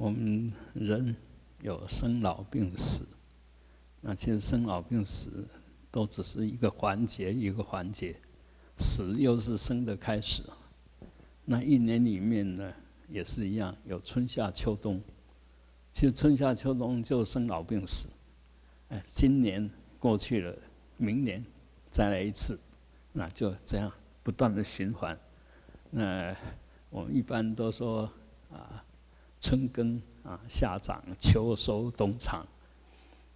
我们人有生老病死，那其实生老病死都只是一个环节，一个环节，死又是生的开始。那一年里面呢，也是一样，有春夏秋冬。其实春夏秋冬就生老病死。哎，今年过去了，明年再来一次，那就这样不断的循环。那我们一般都说啊。春耕啊，夏长，秋收，冬藏。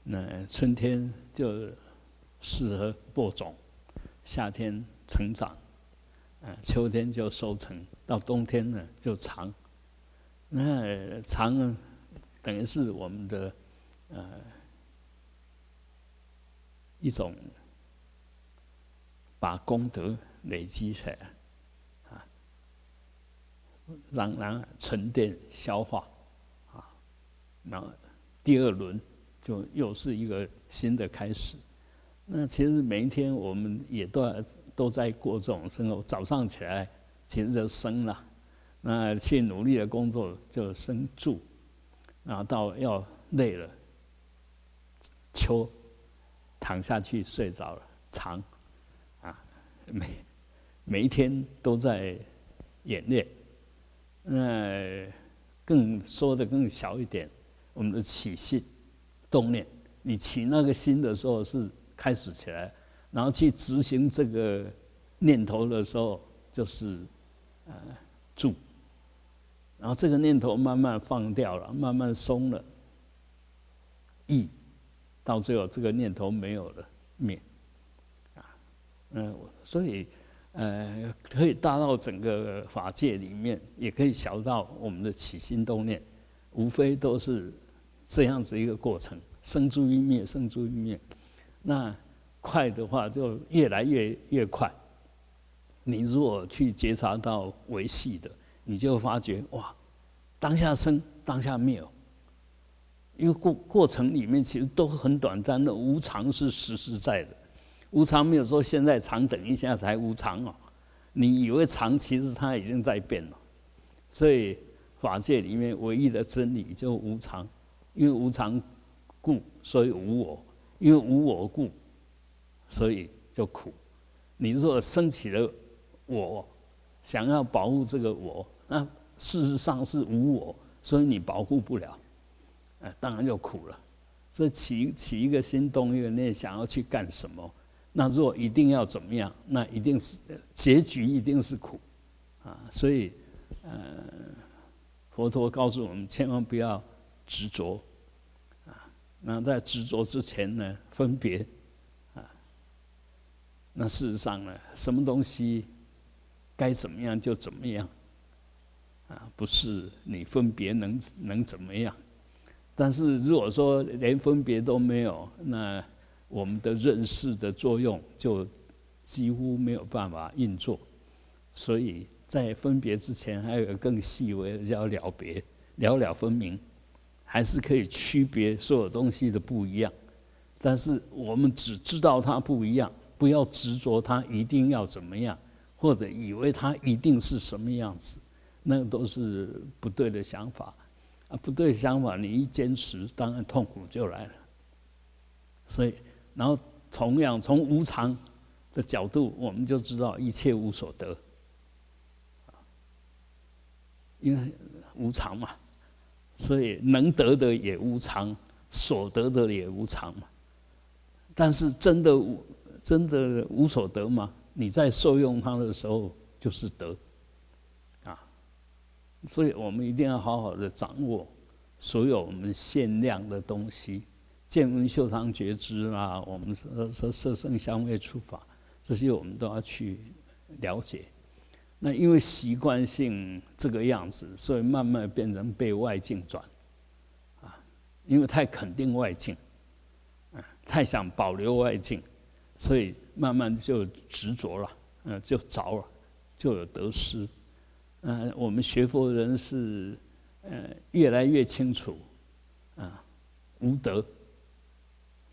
那春天就适合播种，夏天成长，啊，秋天就收成，到冬天呢就藏。那藏等于是我们的呃一种把功德累积起来。让让沉淀消化，啊，那第二轮就又是一个新的开始。那其实每一天我们也都都在过这种生活。早上起来其实就生了，那去努力的工作就生住，然后到要累了，秋躺下去睡着了，长，啊，每每一天都在演练。那更说的更小一点，我们的起心动念，你起那个心的时候是开始起来，然后去执行这个念头的时候就是呃住，然后这个念头慢慢放掉了，慢慢松了，意，到最后这个念头没有了灭，啊，嗯，所以。呃，可以大到整个法界里面，也可以小到我们的起心动念，无非都是这样子一个过程，生诸于灭，生诸于灭。那快的话就越来越越快。你如果去觉察到维系的，你就发觉哇，当下生，当下灭哦。因为过过程里面其实都很短暂的，无常是实实在在的。无常没有说现在长等一下才无常哦，你以为长，其实它已经在变了。所以法界里面唯一的真理就无常，因为无常故，所以无我；因为无我故，所以就苦。你若升起了我，想要保护这个我，那事实上是无我，所以你保护不了，哎，当然就苦了。这起起一个心动一个念，想要去干什么？那若一定要怎么样，那一定是结局一定是苦，啊，所以，呃，佛陀告诉我们千万不要执着，啊，那在执着之前呢，分别，啊，那事实上呢，什么东西该怎么样就怎么样，啊，不是你分别能能怎么样，但是如果说连分别都没有，那。我们的认识的作用就几乎没有办法运作，所以在分别之前，还有个更细微的叫了别，了了分明，还是可以区别所有东西的不一样。但是我们只知道它不一样，不要执着它一定要怎么样，或者以为它一定是什么样子，那都是不对的想法。啊，不对想法，你一坚持，当然痛苦就来了。所以。然后，同样从无常的角度，我们就知道一切无所得，因为无常嘛，所以能得的也无常，所得的也无常嘛。但是真的无真的无所得吗？你在受用它的时候就是得，啊，所以我们一定要好好的掌握所有我们限量的东西。见闻修藏觉知啦，我们说说色声香味触法，这些我们都要去了解。那因为习惯性这个样子，所以慢慢变成被外境转，啊，因为太肯定外境，啊，太想保留外境，所以慢慢就执着了，嗯，就着了，就有得失。嗯，我们学佛人是，呃，越来越清楚，啊，无德。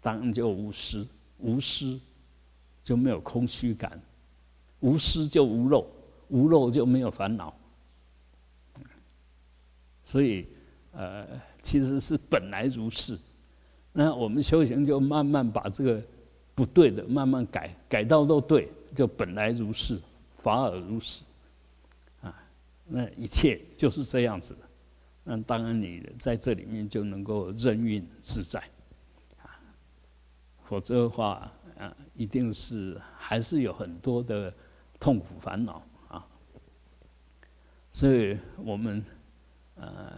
当然就无私，无私就没有空虚感，无私就无漏，无漏就没有烦恼。所以呃，其实是本来如是。那我们修行就慢慢把这个不对的慢慢改，改到都对，就本来如是，法尔如是，啊，那一切就是这样子的。那当然你在这里面就能够任运自在，否则的话啊，一定是还是有很多的痛苦烦恼啊。所以我们呃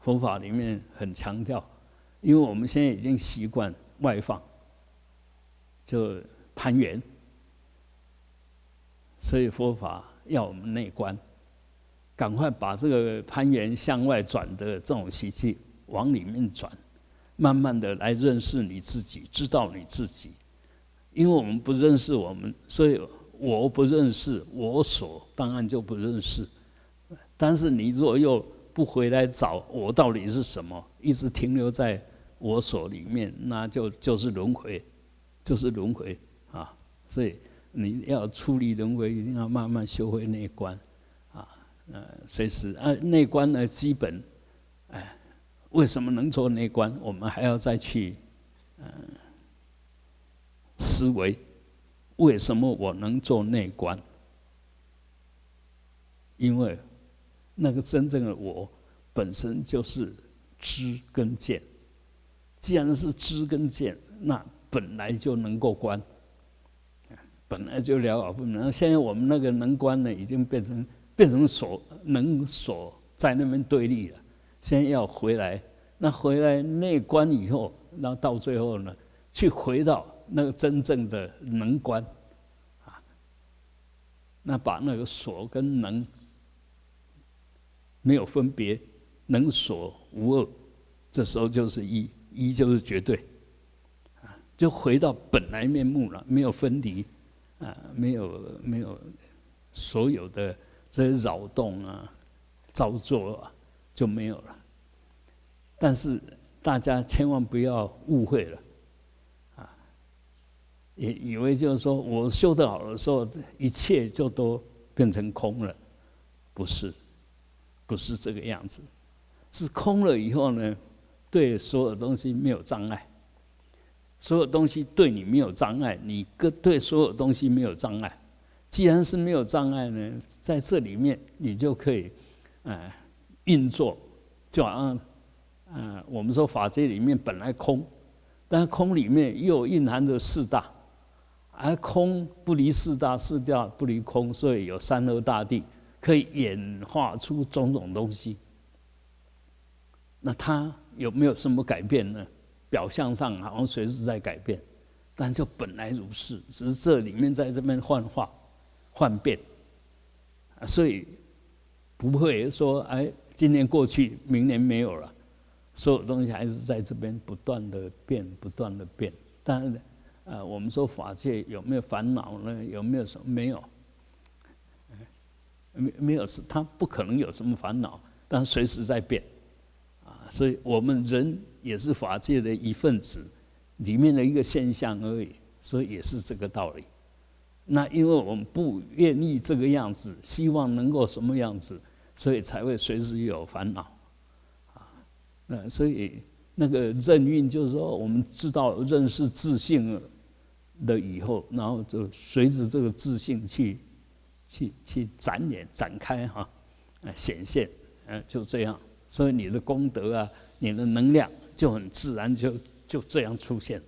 佛法里面很强调。因为我们现在已经习惯外放，就攀缘，所以佛法要我们内观，赶快把这个攀缘向外转的这种习气往里面转，慢慢的来认识你自己，知道你自己。因为我们不认识我们，所以我不认识我所，当然就不认识。但是你若又不回来找我到底是什么，一直停留在。我所里面，那就就是轮回，就是轮回啊！所以你要出离轮回，一定要慢慢修会内观啊。呃，随时啊，内观呢，基本，为什么能做内观？我们还要再去嗯思维，为什么我能做内观？因为那个真正的我本身就是知跟见。既然是知跟见，那本来就能够观，本来就了了不能。现在我们那个能观呢，已经变成变成所能所在那边对立了。先要回来，那回来内观以后，然后到最后呢，去回到那个真正的能观，啊，那把那个所跟能没有分别，能所无二，这时候就是一。一就是绝对，啊，就回到本来面目了，没有分离，啊，没有没有所有的这些扰动啊、造作啊就没有了。但是大家千万不要误会了，啊，以以为就是说我修得好的时候，一切就都变成空了，不是，不是这个样子，是空了以后呢？对所有东西没有障碍，所有东西对你没有障碍，你跟对所有东西没有障碍。既然是没有障碍呢，在这里面你就可以，呃，运作，就好像，呃，我们说法界里面本来空，但空里面又蕴含着四大，而空不离四大，四大不离空，所以有三河大地，可以演化出种种东西。那它。有没有什么改变呢？表象上好像随时在改变，但就本来如是，只是这里面在这边幻化、幻变，所以不会说哎，今年过去，明年没有了，所有东西还是在这边不断的变，不断的变。但是，呃，我们说法界有没有烦恼呢？有没有什么？没有，没没有是，它不可能有什么烦恼，但随时在变。啊所以我们人也是法界的一份子，里面的一个现象而已，所以也是这个道理。那因为我们不愿意这个样子，希望能够什么样子，所以才会随时有烦恼，啊，那所以那个任运就是说，我们知道认识自信了以后，然后就随着这个自信去去去展演展开哈，啊显现，嗯就这样。所以你的功德啊，你的能量就很自然就就这样出现了，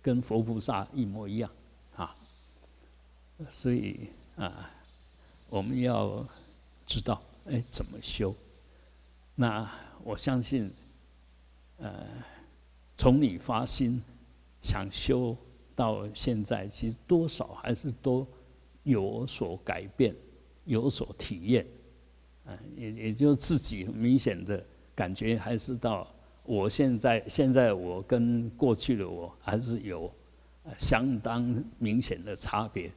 跟佛菩萨一模一样啊。所以啊，我们要知道哎怎么修。那我相信，呃，从你发心想修到现在，其实多少还是都有所改变，有所体验。也也就自己明显的感觉，还是到我现在现在我跟过去的我还是有相当明显的差别。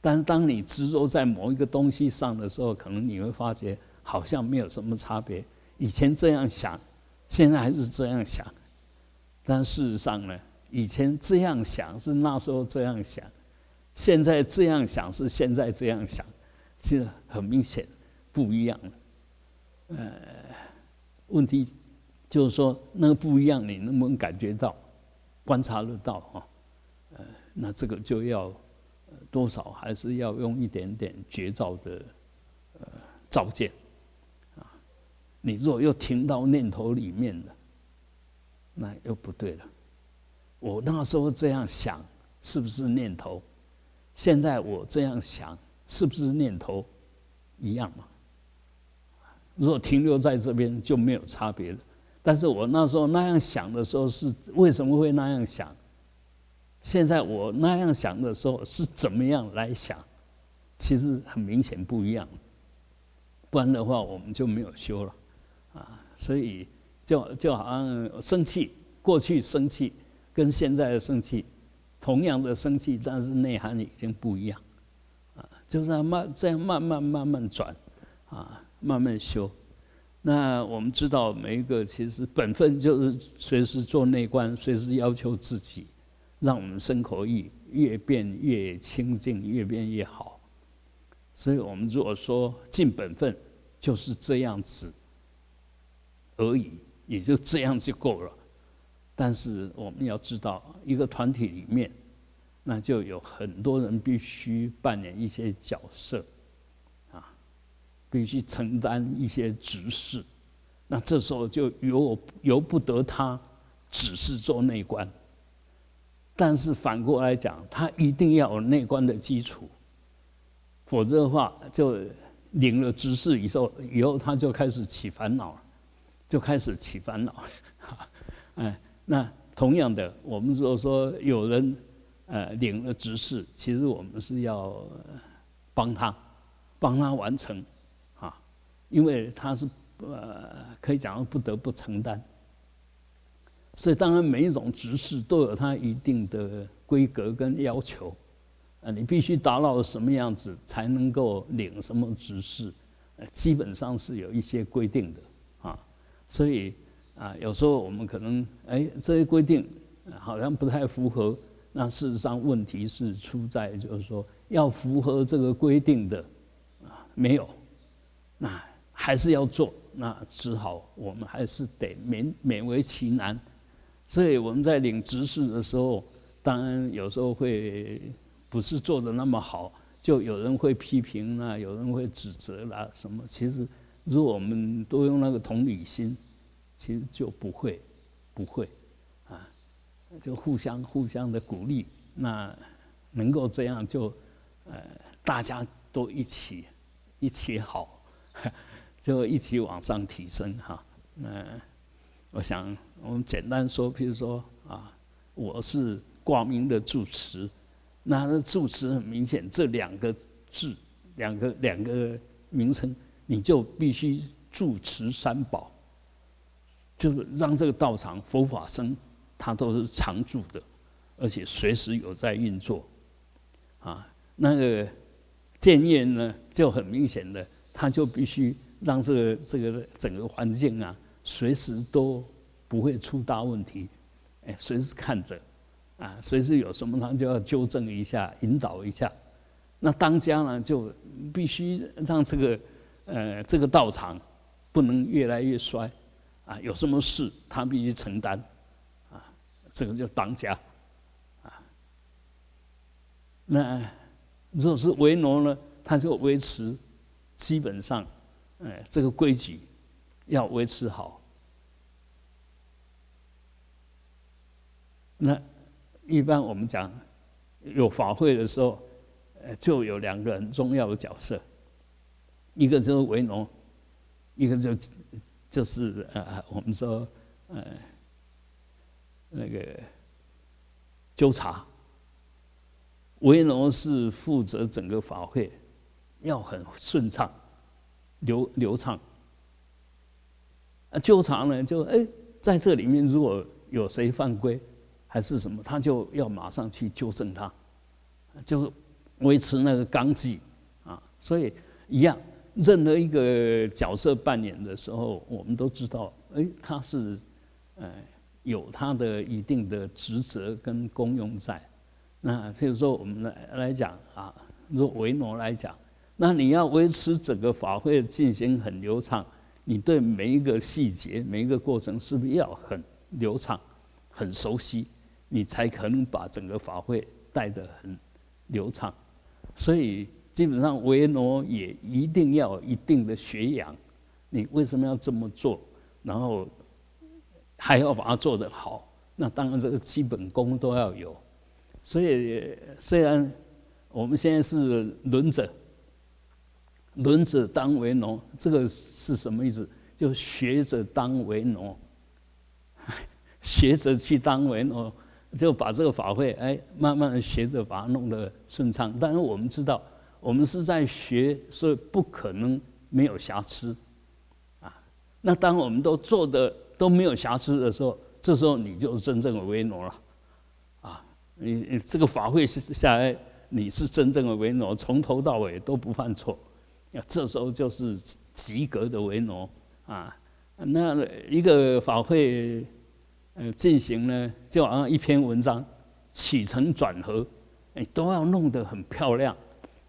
但是当你执着在某一个东西上的时候，可能你会发觉好像没有什么差别。以前这样想，现在还是这样想。但事实上呢，以前这样想是那时候这样想，现在这样想是现在这样想，其实很明显。不一样了，呃，问题就是说那个不一样，你能不能感觉到、观察得到啊？呃，那这个就要多少还是要用一点点绝招的呃照见啊。你如果又停到念头里面了，那又不对了。我那时候这样想，是不是念头？现在我这样想，是不是念头一样嘛？如果停留在这边就没有差别了。但是我那时候那样想的时候是为什么会那样想？现在我那样想的时候是怎么样来想？其实很明显不一样。不然的话，我们就没有修了啊。所以就就好像生气，过去生气跟现在的生气。同样的生气，但是内涵已经不一样，啊，就是慢这样慢慢慢慢转，啊，慢慢修。那我们知道，每一个其实本分就是随时做内观，随时要求自己，让我们生口意越变越清净，越变越好。所以我们如果说尽本分，就是这样子而已，也就这样就够了。但是我们要知道，一个团体里面，那就有很多人必须扮演一些角色，啊，必须承担一些职事。那这时候就由我由不得他只是做内观，但是反过来讲，他一定要有内观的基础，否则的话，就领了知识以后，以后他就开始起烦恼了，就开始起烦恼，哎。那同样的，我们如果说有人呃领了执事，其实我们是要帮他，帮他完成啊，因为他是呃可以讲不得不承担。所以当然每一种执事都有它一定的规格跟要求，啊，你必须达到什么样子才能够领什么执事，基本上是有一些规定的啊，所以。啊，有时候我们可能哎，这些规定好像不太符合。那事实上问题是出在就是说，要符合这个规定的啊，没有，那还是要做，那只好我们还是得勉勉为其难。所以我们在领执事的时候，当然有时候会不是做的那么好，就有人会批评啊，有人会指责啦什么。其实如果我们都用那个同理心。其实就不会，不会，啊，就互相互相的鼓励，那能够这样就，呃，大家都一起一起好，就一起往上提升哈。那我想我们简单说，比如说啊，我是挂名的住持，那住持很明显，这两个字，两个两个名称，你就必须住持三宝。就是让这个道场佛法僧，他都是常住的，而且随时有在运作，啊，那个建业呢就很明显的，他就必须让这个这个整个环境啊，随时都不会出大问题，哎，随时看着，啊，随时有什么他就要纠正一下，引导一下。那当家呢就必须让这个呃这个道场不能越来越衰。啊，有什么事他必须承担，啊，这个叫当家，啊，那如果是为奴呢，他就维持基本上，哎，这个规矩要维持好。那一般我们讲有法会的时候，呃，就有两个很重要的角色，一个就是为农，一个就。就是呃，我们说呃，那个纠察，维农是负责整个法会，要很顺畅、流流畅。啊，纠察呢，就哎，在这里面如果有谁犯规，还是什么，他就要马上去纠正他，就维持那个纲纪啊，所以一样。任何一个角色扮演的时候，我们都知道，哎，他是，呃，有他的一定的职责跟功用在。那譬如说，我们来来讲啊，如维诺来讲，那你要维持整个法会进行很流畅，你对每一个细节、每一个过程，是不是要很流畅、很熟悉，你才可能把整个法会带得很流畅？所以基本上维诺也一定要有一定的学养。你为什么要这么做？然后还要把它做得好？那当然这个基本功都要有。所以虽然我们现在是轮着，轮着当为农，这个是什么意思？就学着当为农，学着去当为农，就把这个法会哎，慢慢的学着把它弄得顺畅。但是我们知道，我们是在学，所以不可能没有瑕疵啊。那当我们都做的都没有瑕疵的时候，这时候你就真正的维诺了，啊，你你这个法会下来，你是真正的维诺，从头到尾都不犯错，这时候就是及格的为奴啊。那一个法会，呃，进行呢，就好像一篇文章起承转合，哎，都要弄得很漂亮，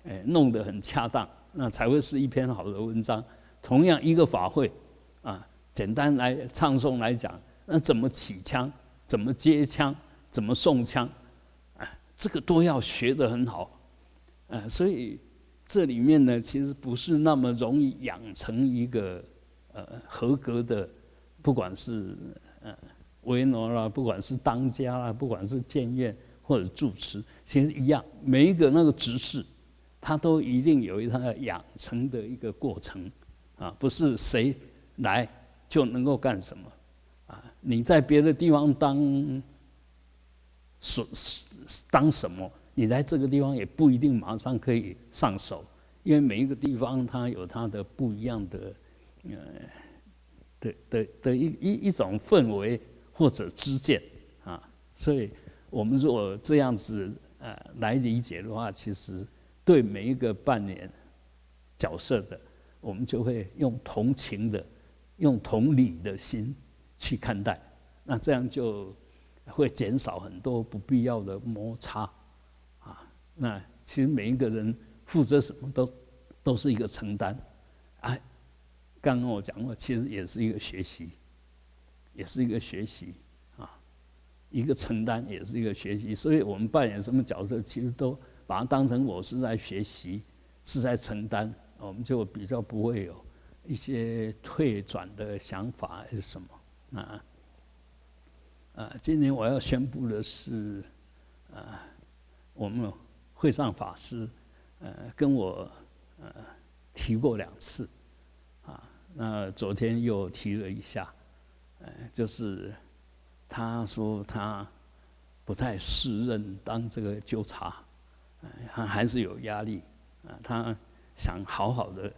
哎，弄得很恰当，那才会是一篇好的文章。同样一个法会。啊，简单来唱诵来讲，那怎么起枪，怎么接枪，怎么送枪，啊，这个都要学得很好，啊，所以这里面呢，其实不是那么容易养成一个呃合格的，不管是呃维诺啦，不管是当家啦，不管是建院或者住持，其实一样，每一个那个执事，他都一定有一他养成的一个过程，啊，不是谁。来就能够干什么？啊，你在别的地方当所当什么？你来这个地方也不一定马上可以上手，因为每一个地方它有它的不一样的呃的的的一一一种氛围或者知见啊。所以我们如果这样子呃来理解的话，其实对每一个扮演角色的，我们就会用同情的。用同理的心去看待，那这样就会减少很多不必要的摩擦。那其实每一个人负责什么都都是一个承担，哎，刚刚我讲过，其实也是一个学习，也是一个学习啊，一个承担也是一个学习。所以我们扮演什么角色，其实都把它当成我是在学习，是在承担，我们就比较不会有。一些退转的想法还是什么？啊啊！今年我要宣布的是，啊，我们会上法师，呃，跟我呃提过两次，啊，那昨天又提了一下，呃，就是他说他不太适任当这个纠察，他还是有压力，啊，他想好好的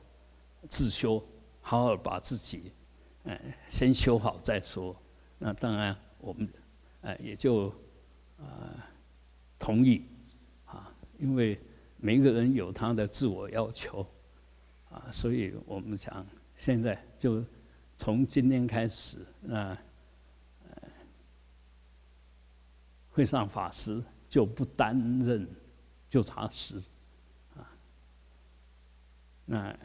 自修。好好把自己，呃，先修好再说。那当然，我们，呃，也就，呃，同意，因为每个人有他的自我要求，啊，所以我们想现在就从今天开始，那，呃，会上法师就不担任就查师，啊，那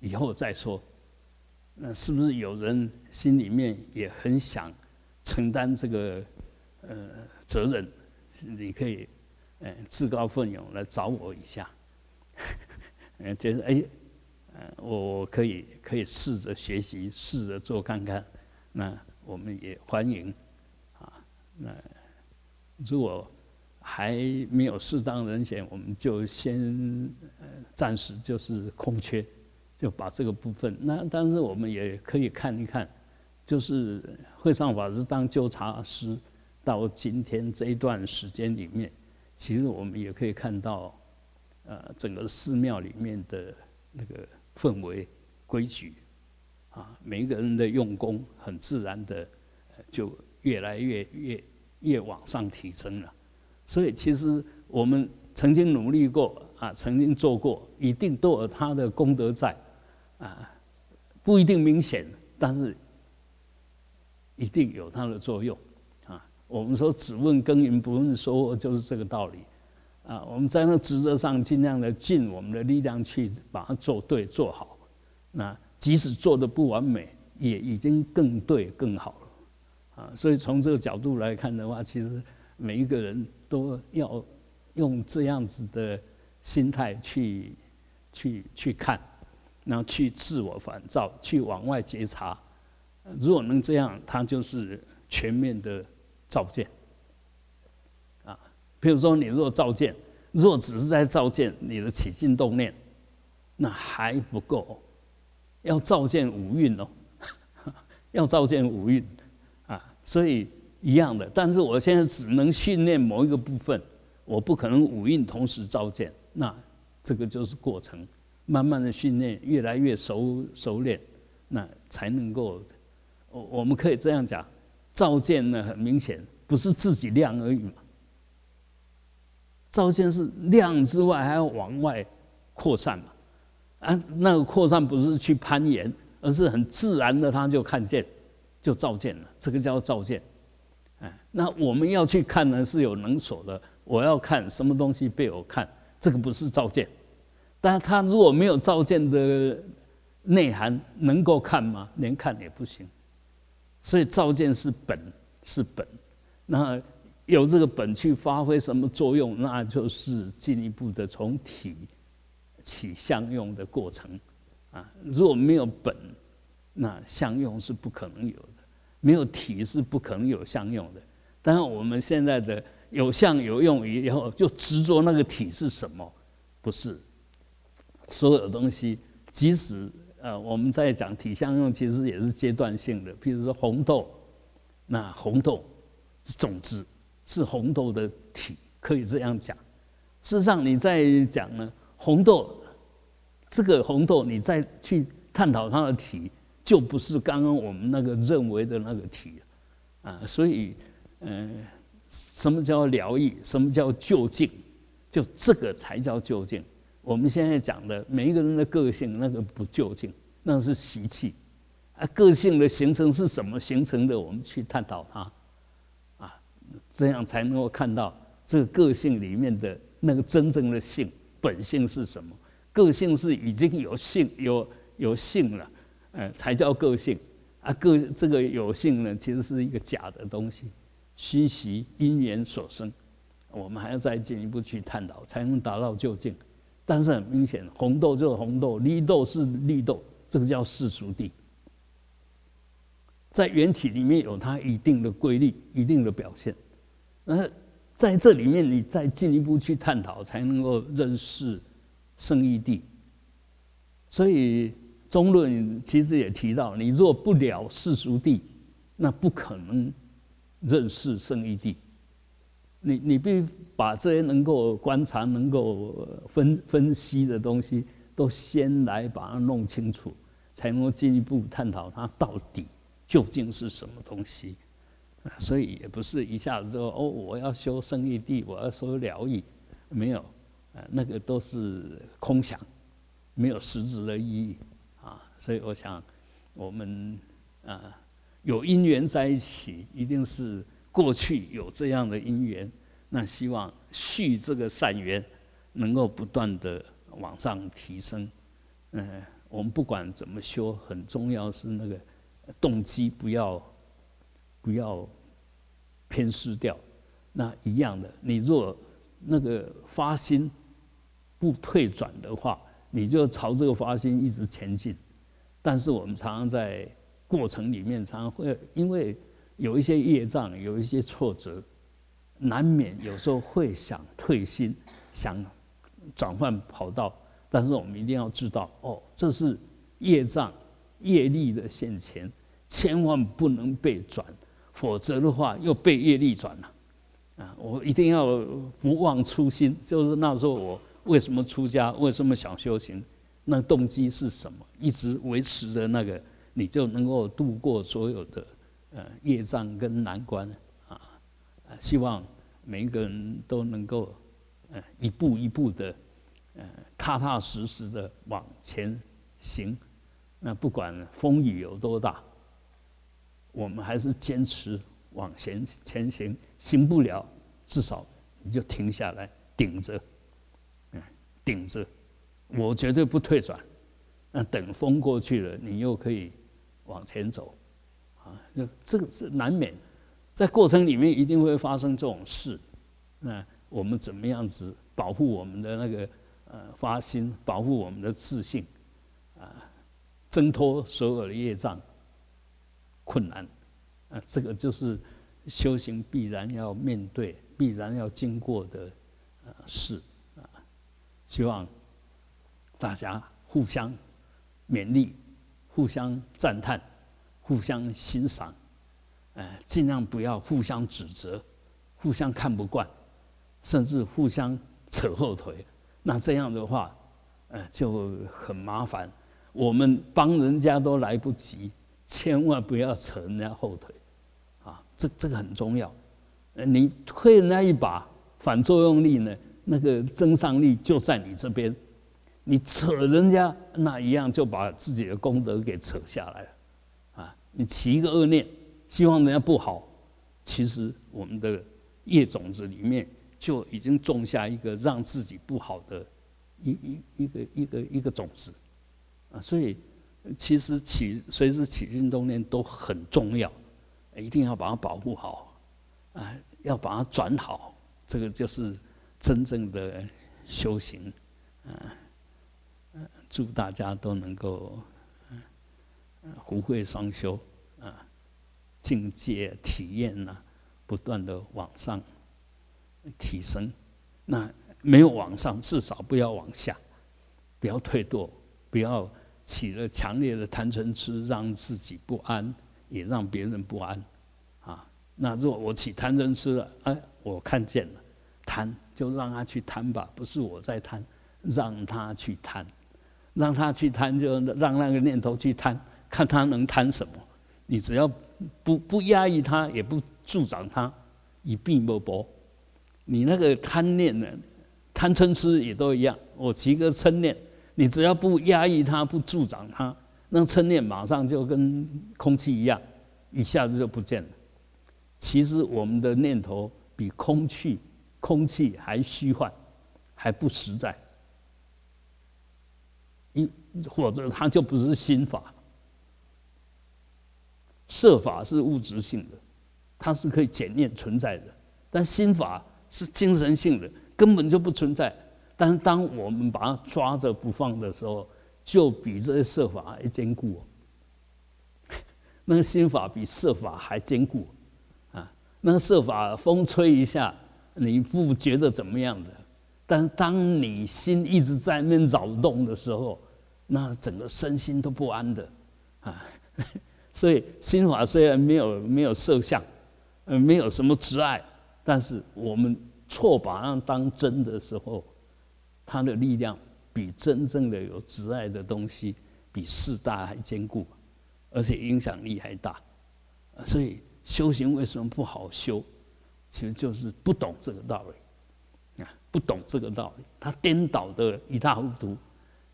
以后再说。那是不是有人心里面也很想承担这个呃责任？你可以呃自告奋勇来找我一下，嗯 觉得哎，呃我我可以可以试着学习，试着做看看。那我们也欢迎啊。那如果还没有适当人选，我们就先暂时就是空缺。就把这个部分，那但是我们也可以看一看，就是会上法师当纠察师到今天这一段时间里面，其实我们也可以看到，呃，整个寺庙里面的那个氛围、规矩，啊，每一个人的用功，很自然的就越来越越越往上提升了。所以其实我们曾经努力过啊，曾经做过，一定都有他的功德在。啊，不一定明显，但是一定有它的作用。我们说只问耕耘不问收获，就是这个道理啊。我们在那职责上尽量的尽我们的力量去把它做对做好。那即使做的不完美，也已经更对更好了，啊，所以从这个角度来看的话，其实每一个人都要用这样子的心态去去去看，然后去自我反照，去往外觉察。如果能这样，他就是全面的照见。啊，比如说你若照见，若只是在照见你的起心动念，那还不够，要照见五蕴哦。要照见五蕴，啊，所以一样的。但是我现在只能训练某一个部分，我不可能五蕴同时照见。那这个就是过程，慢慢的训练，越来越熟熟练，那才能够。我我们可以这样讲，照见呢，很明显不是自己亮而已嘛。照见是亮之外，还要往外扩散嘛。啊，那个扩散不是去攀岩。而是很自然的，他就看见，就照见了。这个叫照见。哎，那我们要去看呢，是有能所的。我要看什么东西被我看，这个不是照见。但他如果没有照见的内涵，能够看吗？连看也不行。所以照见是本，是本。那有这个本去发挥什么作用，那就是进一步的从体起相用的过程。啊，如果没有本，那相用是不可能有的；没有体是不可能有相用的。但是我们现在的有相有用以后，就执着那个体是什么？不是，所有的东西，即使呃我们在讲体相用，其实也是阶段性的。譬如说红豆，那红豆种子是红豆的体，可以这样讲。事实上，你在讲呢，红豆。这个红豆，你再去探讨它的体，就不是刚刚我们那个认为的那个体啊。所以，嗯，什么叫疗愈？什么叫就近？就这个才叫就近。我们现在讲的每一个人的个性，那个不究竟，那是习气啊。个性的形成是什么形成的？我们去探讨它啊，这样才能够看到这个个性里面的那个真正的性本性是什么。个性是已经有性有有性了，呃，才叫个性啊。个这个有性呢，其实是一个假的东西，虚习因缘所生。我们还要再进一步去探讨，才能达到究竟。但是很明显，红豆就是红豆，绿豆是绿豆，这个叫世俗地。在缘起里面有它一定的规律、一定的表现。那在这里面，你再进一步去探讨，才能够认识。圣义地，所以中论其实也提到，你若不了世俗地，那不可能认识圣义地。你你必须把这些能够观察、能够分分析的东西，都先来把它弄清楚，才能够进一步探讨它到底究竟是什么东西。所以也不是一下子说哦，我要修圣义地，我要修疗愈，没有。那个都是空想，没有实质的意义啊，所以我想，我们啊有因缘在一起，一定是过去有这样的因缘，那希望续这个善缘，能够不断的往上提升。嗯，我们不管怎么修，很重要是那个动机不要不要偏失掉。那一样的，你若那个发心。不退转的话，你就朝这个发心一直前进。但是我们常常在过程里面，常常会因为有一些业障，有一些挫折，难免有时候会想退心，想转换跑道。但是我们一定要知道，哦，这是业障、业力的现前，千万不能被转，否则的话又被业力转了。啊，我一定要不忘初心，就是那时候我。为什么出家？为什么想修行？那动机是什么？一直维持着那个，你就能够度过所有的呃业障跟难关啊！希望每一个人都能够呃一步一步的呃踏踏实实的往前行。那不管风雨有多大，我们还是坚持往前前行。行不了，至少你就停下来顶着。嗯顶着，我绝对不退转。那等风过去了，你又可以往前走，啊，就这个是难免，在过程里面一定会发生这种事，那我们怎么样子保护我们的那个呃发心，保护我们的自信，啊，挣脱所有的业障困难，啊，这个就是修行必然要面对、必然要经过的呃事。啊，希望大家互相勉励。互相赞叹，互相欣赏，哎，尽量不要互相指责，互相看不惯，甚至互相扯后腿。那这样的话，呃，就很麻烦。我们帮人家都来不及，千万不要扯人家后腿，啊，这这个很重要。你推人家一把，反作用力呢，那个增上力就在你这边。你扯人家那一样，就把自己的功德给扯下来了，你起一个恶念，希望人家不好，其实我们的业种子里面就已经种下一个让自己不好的一一一个一个一个种子，啊！所以其实起随时起心动念都很重要，一定要把它保护好，啊，要把它转好，这个就是真正的修行，啊。祝大家都能够，福慧双修啊，境界体验呢，不断的往上提升。那没有往上，至少不要往下，不要退堕，不要起了强烈的贪嗔痴，让自己不安，也让别人不安。啊，那如果我起贪嗔痴了，哎，我看见了贪，就让他去贪吧，不是我在贪，让他去贪。让他去贪，就让那个念头去贪，看他能贪什么。你只要不不压抑他，也不助长他，以病莫薄。你那个贪念呢，贪嗔痴也都一样。我起个嗔念，你只要不压抑他，不助长他，那嗔念马上就跟空气一样，一下子就不见了。其实我们的念头比空气空气还虚幻，还不实在。一或者它就不是心法，设法是物质性的，它是可以检验存在的，但心法是精神性的，根本就不存在。但是当我们把它抓着不放的时候，就比这些设法还坚固。那个心法比设法还坚固啊！那个设法风吹一下，你不觉得怎么样的？但是当你心一直在那边扰动的时候，那整个身心都不安的，啊，所以心法虽然没有没有色相，呃，没有什么执爱，但是我们错把它当真的时候，它的力量比真正的有执爱的东西，比四大还坚固，而且影响力还大，所以修行为什么不好修？其实就是不懂这个道理，啊，不懂这个道理，他颠倒的一塌糊涂。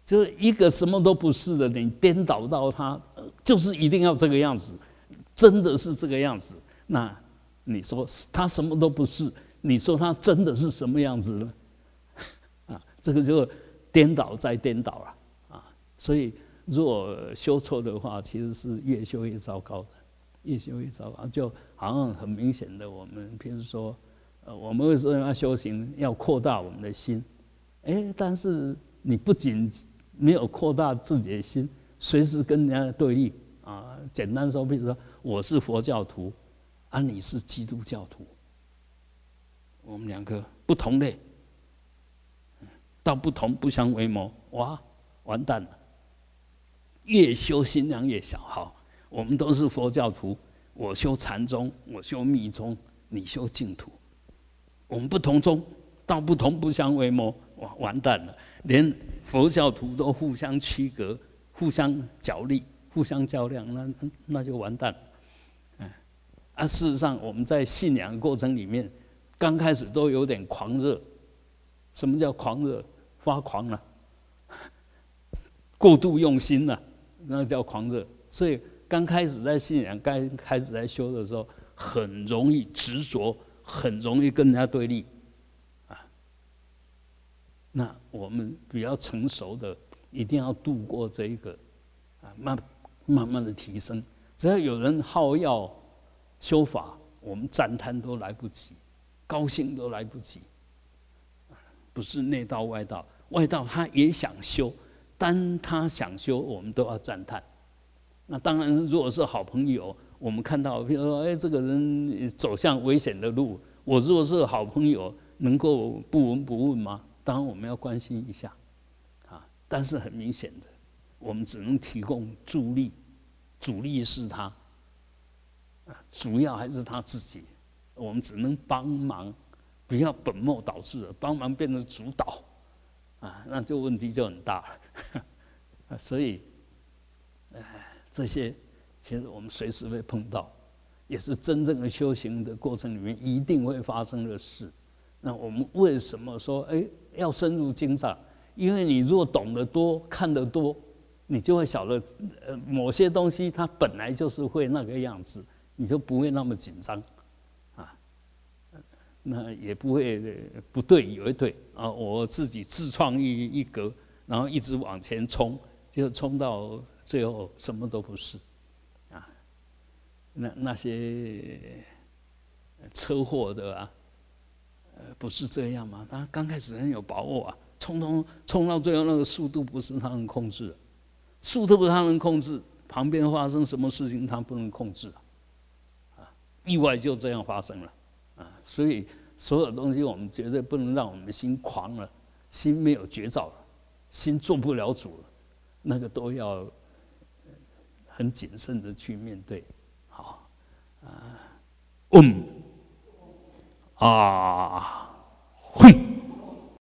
就是一个什么都不是的，你颠倒到他，就是一定要这个样子，真的是这个样子。那你说他什么都不是，你说他真的是什么样子呢？啊，这个就颠倒再颠倒了啊。所以如果修错的话，其实是越修越糟糕的，越修越糟糕。就好像很明显的，我们譬如说，呃，我们为什么要修行？要扩大我们的心。哎，但是你不仅没有扩大自己的心，随时跟人家对立啊！简单说，比如说我是佛教徒，啊，你是基督教徒，我们两个不同类，道不同不相为谋，哇，完蛋了！越修心量越小。好，我们都是佛教徒，我修禅宗，我修密宗，你修净土，我们不同宗，道不同不相为谋，哇，完蛋了！连佛教徒都互相区隔、互相角力、互相较量，那那就完蛋。嗯，啊，事实上我们在信仰过程里面，刚开始都有点狂热。什么叫狂热？发狂了，过度用心了，那叫狂热。所以刚开始在信仰、刚开始在修的时候，很容易执着，很容易跟人家对立。那我们比较成熟的，一定要度过这一个，啊，慢慢慢的提升。只要有人好要修法，我们赞叹都来不及，高兴都来不及。不是内道外道，外道他也想修，但他想修，我们都要赞叹。那当然，如果是好朋友，我们看到，比如说，哎，这个人走向危险的路，我如果是好朋友，能够不闻不问吗？当然，我们要关心一下，啊，但是很明显的，我们只能提供助力，主力是他，啊，主要还是他自己，我们只能帮忙。不要本末倒置，帮忙变成主导，啊，那就问题就很大了。啊所以，哎，这些其实我们随时会碰到，也是真正的修行的过程里面一定会发生的事。那我们为什么说哎要深入经藏？因为你如果懂得多、看得多，你就会晓得，呃，某些东西它本来就是会那个样子，你就不会那么紧张。啊那也不会不对，以为对啊！我自己自创一一格，然后一直往前冲，就冲到最后什么都不是啊！那那些车祸的啊，呃，不是这样吗？他刚开始很有把握啊，冲冲冲到最后那个速度不是他能控制的，速度不是他能控制，旁边发生什么事情他不能控制啊！意外就这样发生了。啊，所以所有东西我们绝对不能让我们的心狂了，心没有绝招了，心做不了主了，那个都要很谨慎的去面对。好，啊，嗯，啊，哼。